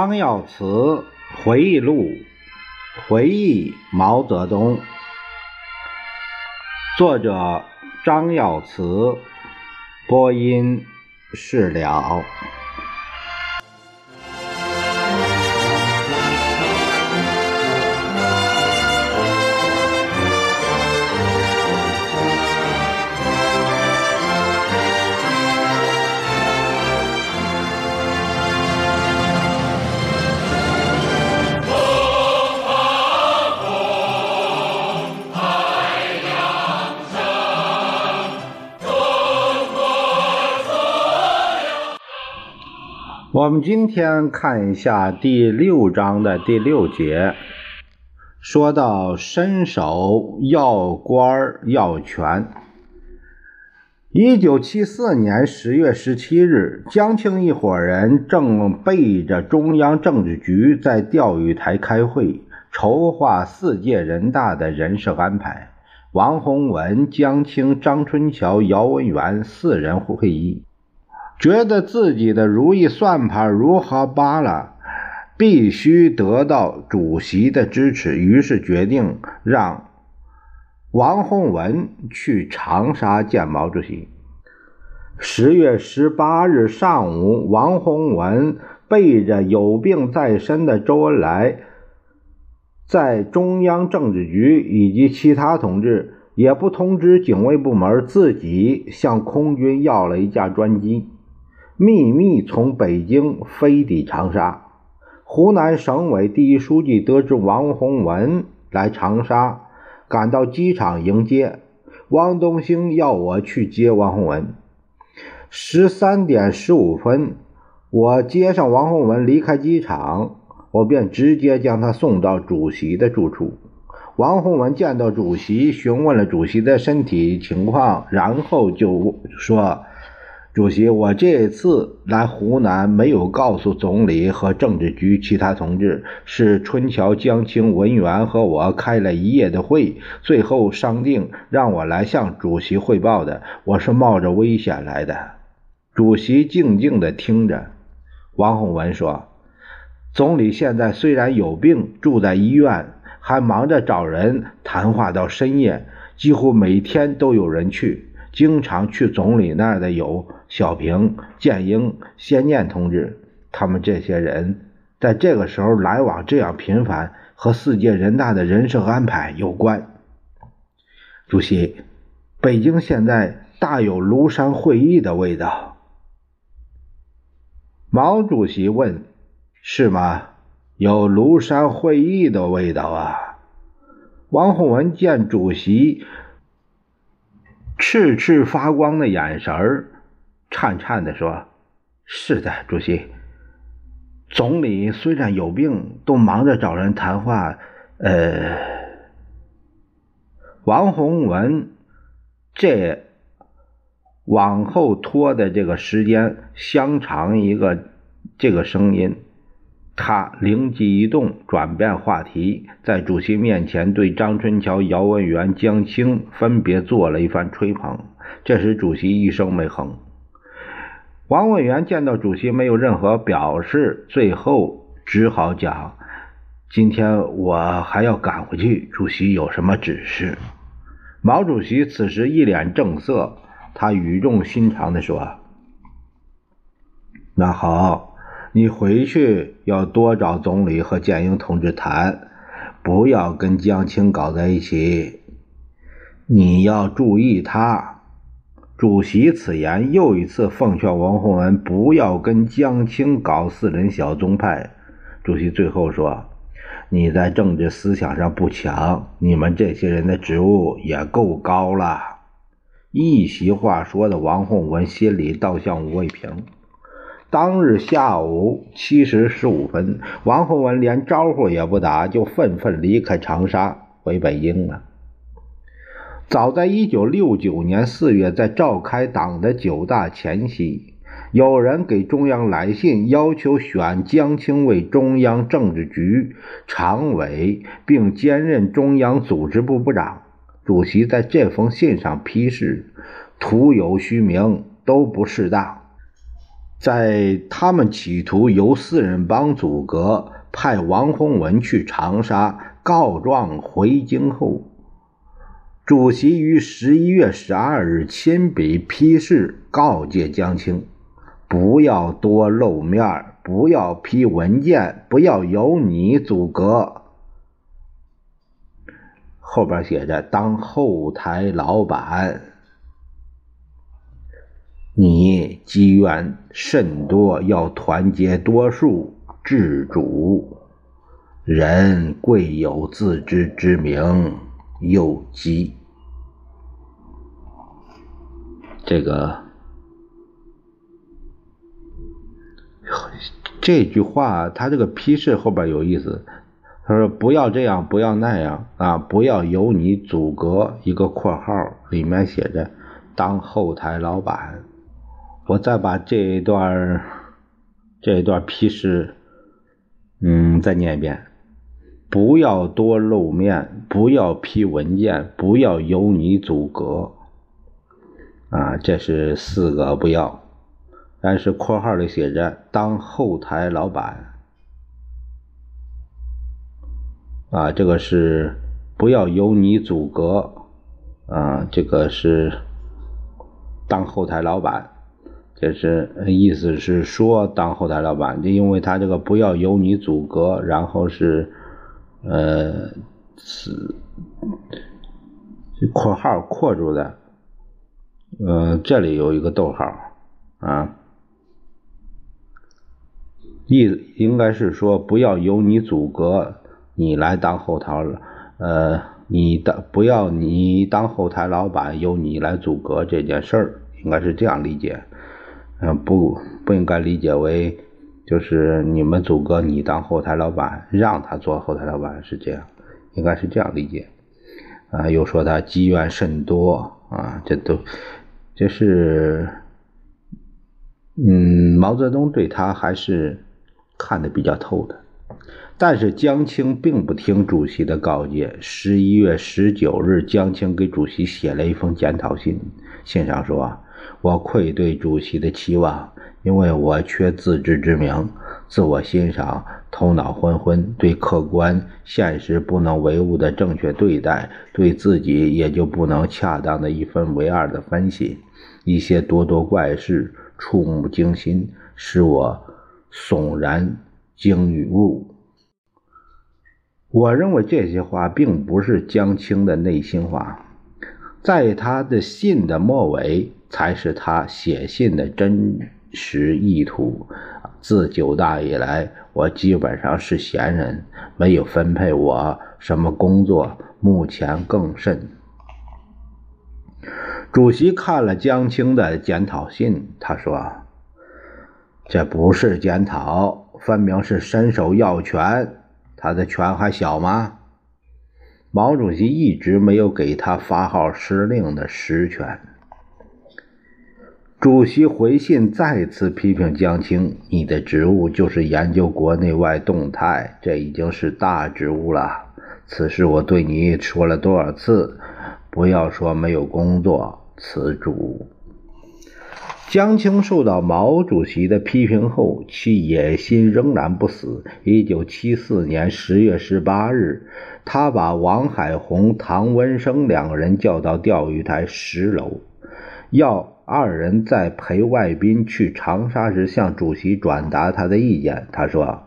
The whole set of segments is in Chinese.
张耀祠回忆录，回忆毛泽东。作者张耀祠，播音释了。我们今天看一下第六章的第六节，说到伸手要官要权。一九七四年十月十七日，江青一伙人正背着中央政治局在钓鱼台开会，筹划四届人大的人事安排。王洪文、江青、张春桥、姚文元四人会议。觉得自己的如意算盘如何扒拉，必须得到主席的支持，于是决定让王洪文去长沙见毛主席。十月十八日上午，王洪文背着有病在身的周恩来，在中央政治局以及其他同志也不通知警卫部门，自己向空军要了一架专机。秘密从北京飞抵长沙。湖南省委第一书记得知王洪文来长沙，赶到机场迎接。汪东兴要我去接王洪文。十三点十五分，我接上王洪文离开机场，我便直接将他送到主席的住处。王洪文见到主席，询问了主席的身体情况，然后就说。主席，我这次来湖南没有告诉总理和政治局其他同志，是春桥、江青、文员和我开了一夜的会，最后商定让我来向主席汇报的。我是冒着危险来的。主席静静地听着。王洪文说：“总理现在虽然有病，住在医院，还忙着找人谈话到深夜，几乎每天都有人去。经常去总理那儿的有。”小平、建英、先念同志，他们这些人在这个时候来往这样频繁，和四届人大的人事安排有关。主席，北京现在大有庐山会议的味道。毛主席问：“是吗？有庐山会议的味道啊？”王洪文见主席赤赤发光的眼神儿。颤颤地说：“是的，主席。总理虽然有病，都忙着找人谈话。呃，王洪文这往后拖的这个时间相长一个这个声音，他灵机一动，转变话题，在主席面前对张春桥、姚文元、江青分别做了一番吹捧，这时主席一声没哼。”王委员见到主席没有任何表示，最后只好讲：“今天我还要赶回去，主席有什么指示？”毛主席此时一脸正色，他语重心长地说：“那好，你回去要多找总理和建英同志谈，不要跟江青搞在一起，你要注意他。”主席此言又一次奉劝王洪文不要跟江青搞四人小宗派。主席最后说：“你在政治思想上不强，你们这些人的职务也够高了。”一席话说的王洪文心里倒像五味瓶。当日下午七时十五分，王洪文连招呼也不打，就愤愤离开长沙回北京了。早在一九六九年四月，在召开党的九大前夕，有人给中央来信，要求选江青为中央政治局常委，并兼任中央组织部部长。主席在这封信上批示：徒有虚名，都不适当。在他们企图由四人帮阻隔，派王洪文去长沙告状回京后，主席于十一月十二日亲笔批示告诫江青，不要多露面，不要批文件，不要由你阻隔。后边写着：“当后台老板，你机缘甚多，要团结多数，治主。人贵有自知之明，又急。”这个这句话，他这个批示后边有意思。他说：“不要这样，不要那样啊！不要由你阻隔。”一个括号里面写着“当后台老板”。我再把这一段这一段批示，嗯，再念一遍：不要多露面，不要批文件，不要由你阻隔。啊，这是四个不要。但是括号里写着“当后台老板”。啊，这个是不要由你阻隔，啊，这个是当后台老板，这是意思是说当后台老板，就因为他这个不要由你阻隔，然后是呃是括号括住的，呃，这里有一个逗号啊，意应该是说不要由你阻隔。你来当后台，呃，你当不要你当后台老板，由你来阻隔这件事儿，应该是这样理解，嗯，不不应该理解为就是你们阻隔你当后台老板，让他做后台老板是这样，应该是这样理解，啊，又说他积怨甚多啊，这都这是，嗯，毛泽东对他还是看得比较透的。但是江青并不听主席的告诫。十一月十九日，江青给主席写了一封检讨信，信上说：“我愧对主席的期望，因为我缺自知之明，自我欣赏，头脑昏昏，对客观现实不能唯物的正确对待，对自己也就不能恰当的一分为二的分析，一些咄咄怪事，触目惊心，使我悚然惊与物。”我认为这些话并不是江青的内心话，在他的信的末尾才是他写信的真实意图。自九大以来，我基本上是闲人，没有分配我什么工作，目前更甚。主席看了江青的检讨信，他说：“这不是检讨，分明是伸手要权。”他的权还小吗？毛主席一直没有给他发号施令的实权。主席回信再次批评江青：“你的职务就是研究国内外动态，这已经是大职务了。此事我对你说了多少次？不要说没有工作，此主。”江青受到毛主席的批评后，其野心仍然不死。一九七四年十月十八日，他把王海红、唐文生两个人叫到钓鱼台十楼，要二人在陪外宾去长沙时向主席转达他的意见。他说：“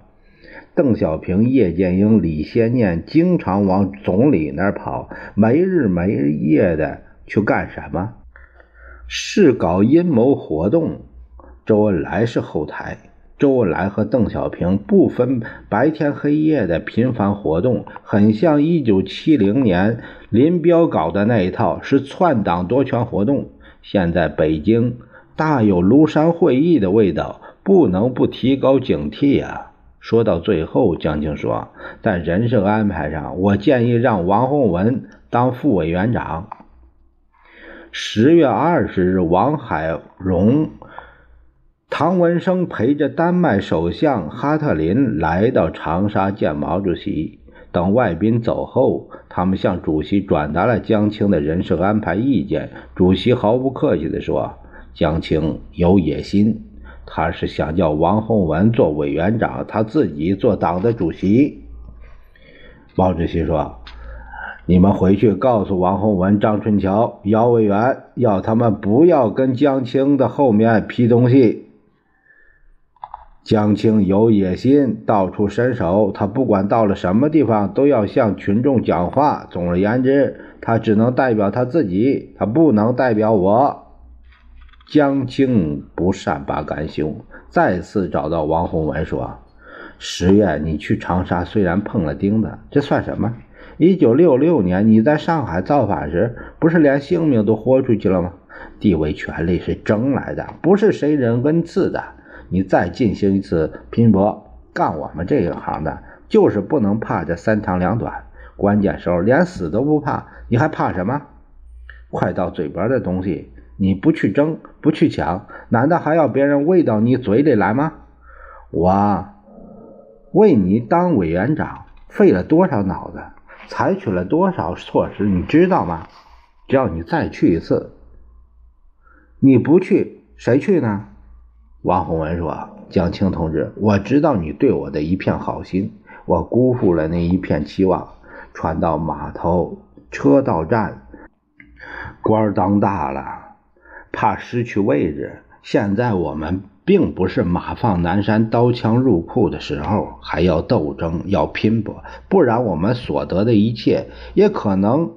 邓小平、叶剑英、李先念经常往总理那儿跑，没日没夜的去干什么？”是搞阴谋活动，周恩来是后台。周恩来和邓小平不分白天黑夜的频繁活动，很像1970年林彪搞的那一套，是篡党夺权活动。现在北京大有庐山会议的味道，不能不提高警惕啊！说到最后，江青说：“在人事安排上，我建议让王洪文当副委员长。”十月二十日，王海荣、唐文生陪着丹麦首相哈特林来到长沙见毛主席。等外宾走后，他们向主席转达了江青的人事安排意见。主席毫不客气地说：“江青有野心，他是想叫王洪文做委员长，他自己做党的主席。毛主席说：“你们回去告诉王洪文、张春桥、姚委员，要他们不要跟江青的后面批东西。江青有野心，到处伸手，他不管到了什么地方，都要向群众讲话。总而言之，他只能代表他自己，他不能代表我。”江青不善罢甘休，再次找到王洪文说：“十月你去长沙，虽然碰了钉子，这算什么？一九六六年你在上海造反时，不是连性命都豁出去了吗？地位、权力是争来的，不是谁人恩赐的。你再进行一次拼搏，干我们这一行的，就是不能怕这三长两短。关键时候连死都不怕，你还怕什么？快到嘴边的东西。”你不去争，不去抢，难道还要别人喂到你嘴里来吗？我为你当委员长，费了多少脑子，采取了多少措施，你知道吗？只要你再去一次，你不去，谁去呢？王洪文说：“江青同志，我知道你对我的一片好心，我辜负了那一片期望。船到码头，车到站，官当大了。”怕失去位置。现在我们并不是马放南山、刀枪入库的时候，还要斗争，要拼搏，不然我们所得的一切也可能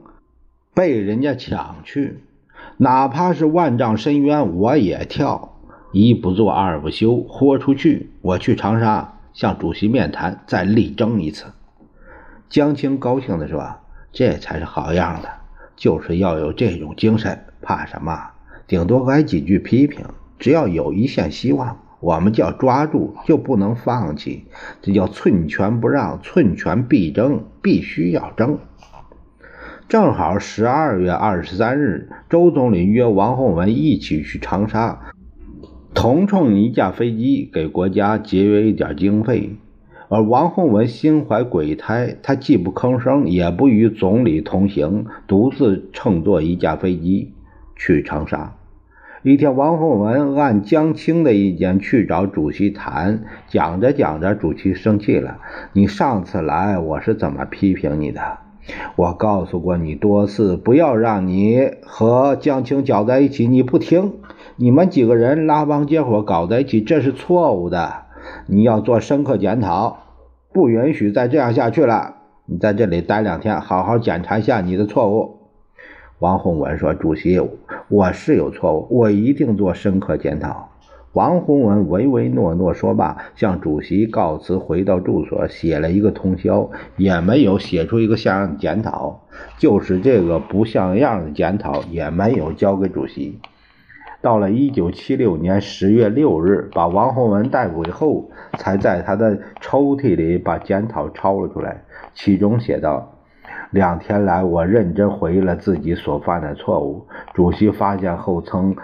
被人家抢去。哪怕是万丈深渊，我也跳。一不做二不休，豁出去！我去长沙向主席面谈，再力争一次。江青高兴地说：“这才是好样的，就是要有这种精神，怕什么？”顶多挨几句批评，只要有一线希望，我们就要抓住，就不能放弃。这叫寸权不让，寸权必争，必须要争。正好十二月二十三日，周总理约王洪文一起去长沙，同乘一架飞机，给国家节约一点经费。而王洪文心怀鬼胎，他既不吭声，也不与总理同行，独自乘坐一架飞机去长沙。一天，王洪文按江青的意见去找主席谈，讲着讲着，主席生气了。你上次来，我是怎么批评你的？我告诉过你多次，不要让你和江青搅在一起，你不听。你们几个人拉帮结伙搞在一起，这是错误的。你要做深刻检讨，不允许再这样下去了。你在这里待两天，好好检查一下你的错误。王洪文说：“主席，我是有错误，我一定做深刻检讨。”王洪文唯唯诺诺说罢，向主席告辞，回到住所，写了一个通宵，也没有写出一个像样的检讨。就是这个不像样的检讨，也没有交给主席。到了一九七六年十月六日，把王洪文带回后，才在他的抽屉里把检讨抄了出来，其中写道。两天来，我认真回忆了自己所犯的错误。主席发现后，曾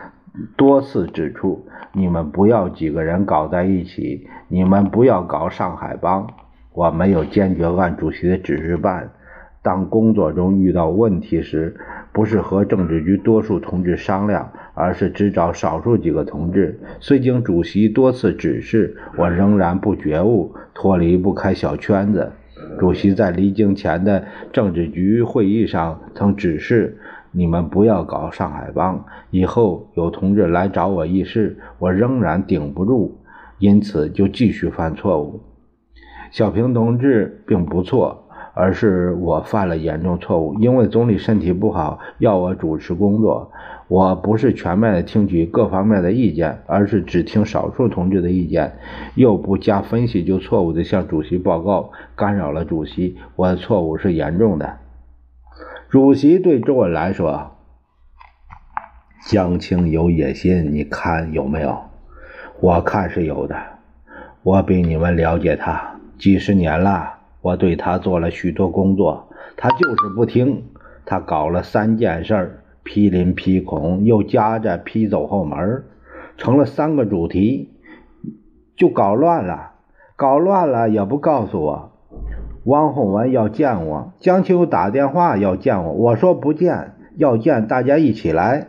多次指出：你们不要几个人搞在一起，你们不要搞上海帮。我没有坚决按主席的指示办。当工作中遇到问题时，不是和政治局多数同志商量，而是只找少数几个同志。虽经主席多次指示，我仍然不觉悟，脱离不开小圈子。主席在离京前的政治局会议上曾指示：“你们不要搞上海帮。”以后有同志来找我议事，我仍然顶不住，因此就继续犯错误。小平同志并不错，而是我犯了严重错误，因为总理身体不好，要我主持工作。我不是全面的听取各方面的意见，而是只听少数同志的意见，又不加分析就错误的向主席报告，干扰了主席。我的错误是严重的。主席对周恩来说：“江青有野心，你看有没有？我看是有的。我比你们了解他几十年了，我对他做了许多工作，他就是不听。他搞了三件事儿。”批林批孔，又夹着批走后门，成了三个主题，就搞乱了，搞乱了也不告诉我。汪洪文要见我，江青打电话要见我，我说不见，要见大家一起来。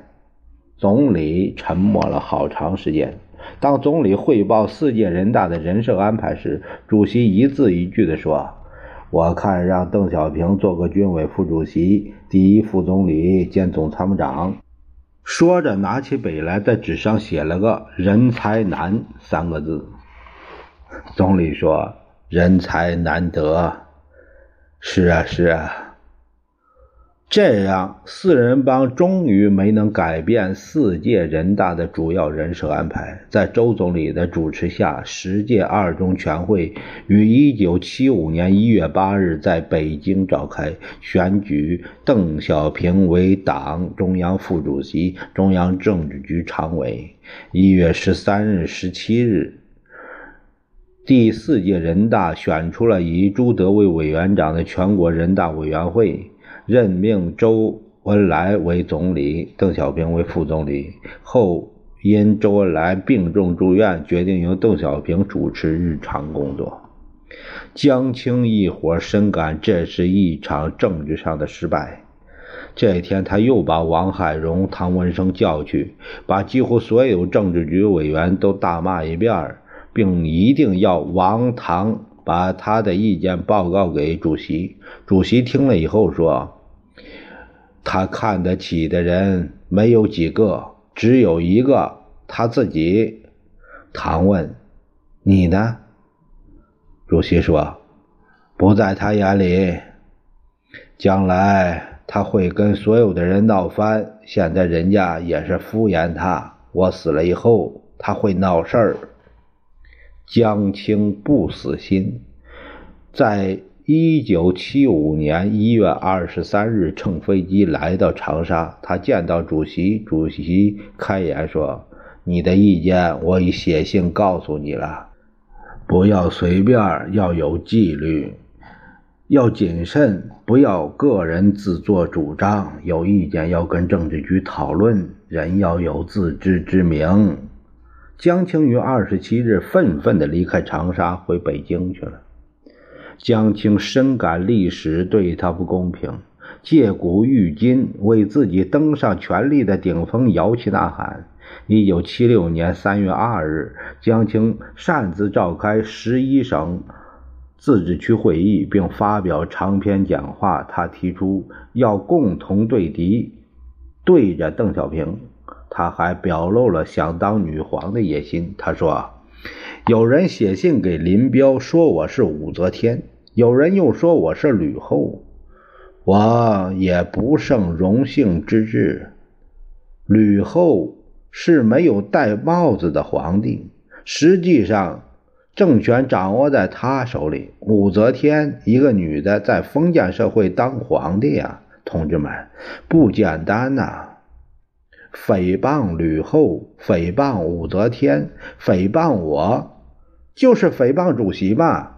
总理沉默了好长时间，当总理汇报四届人大的人事安排时，主席一字一句地说：“我看让邓小平做个军委副主席、第一副总理兼总参谋长。”说着，拿起笔来，在纸上写了个“人才难”三个字。总理说：“人才难得。”是啊，是啊。这样，四人帮终于没能改变四届人大的主要人事安排。在周总理的主持下，十届二中全会于1975年1月8日在北京召开，选举邓小平为党中央副主席、中央政治局常委。1月13日、17日，第四届人大选出了以朱德为委员长的全国人大委员会。任命周恩来为总理，邓小平为副总理。后因周恩来病重住院，决定由邓小平主持日常工作。江青一伙深感这是一场政治上的失败。这一天，他又把王海荣、唐文生叫去，把几乎所有政治局委员都大骂一遍，并一定要王唐。把他的意见报告给主席。主席听了以后说：“他看得起的人没有几个，只有一个他自己。”唐问：“你呢？”主席说：“不在他眼里。将来他会跟所有的人闹翻。现在人家也是敷衍他。我死了以后，他会闹事儿。”江青不死心，在一九七五年一月二十三日乘飞机来到长沙，他见到主席，主席开言说：“你的意见我已写信告诉你了，不要随便，要有纪律，要谨慎，不要个人自作主张，有意见要跟政治局讨论，人要有自知之明。”江青于二十七日愤愤地离开长沙，回北京去了。江青深感历史对他不公平，借古喻今，为自己登上权力的顶峰摇旗呐喊。一九七六年三月二日，江青擅自召开十一省自治区会议，并发表长篇讲话。他提出要共同对敌，对着邓小平。他还表露了想当女皇的野心。他说：“有人写信给林彪，说我是武则天；有人又说我是吕后。我也不胜荣幸之至。吕后是没有戴帽子的皇帝，实际上政权掌握在他手里。武则天一个女的在封建社会当皇帝呀，同志们，不简单呐。”诽谤吕后，诽谤武则天，诽谤我，就是诽谤主席嘛。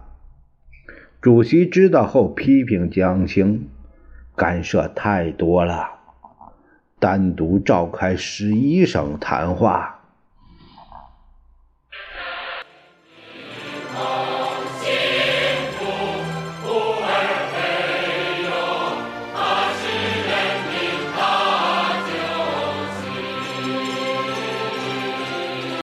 主席知道后批评江青干涉太多了，单独召开十一省谈话。